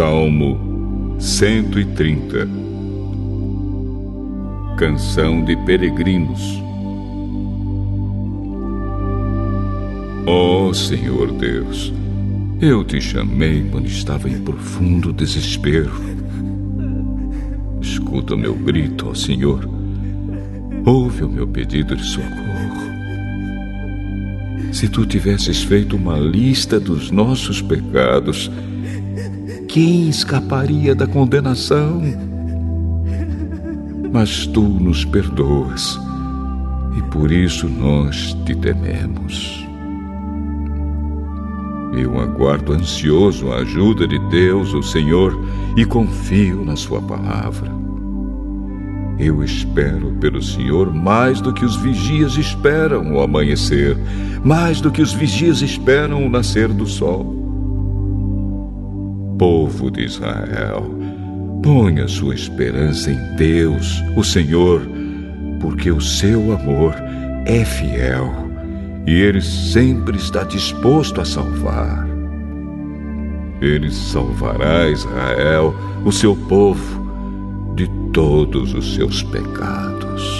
Salmo 130 Canção de Peregrinos Ó oh, Senhor Deus, eu te chamei quando estava em profundo desespero. Escuta o meu grito, ó Senhor. Ouve o meu pedido de socorro. Se tu tivesses feito uma lista dos nossos pecados, quem escaparia da condenação? Mas tu nos perdoas e por isso nós te tememos. Eu aguardo ansioso a ajuda de Deus, o Senhor, e confio na Sua palavra. Eu espero pelo Senhor mais do que os vigias esperam o amanhecer, mais do que os vigias esperam o nascer do sol. Povo de Israel, ponha sua esperança em Deus, o Senhor, porque o seu amor é fiel e ele sempre está disposto a salvar. Ele salvará Israel, o seu povo, de todos os seus pecados.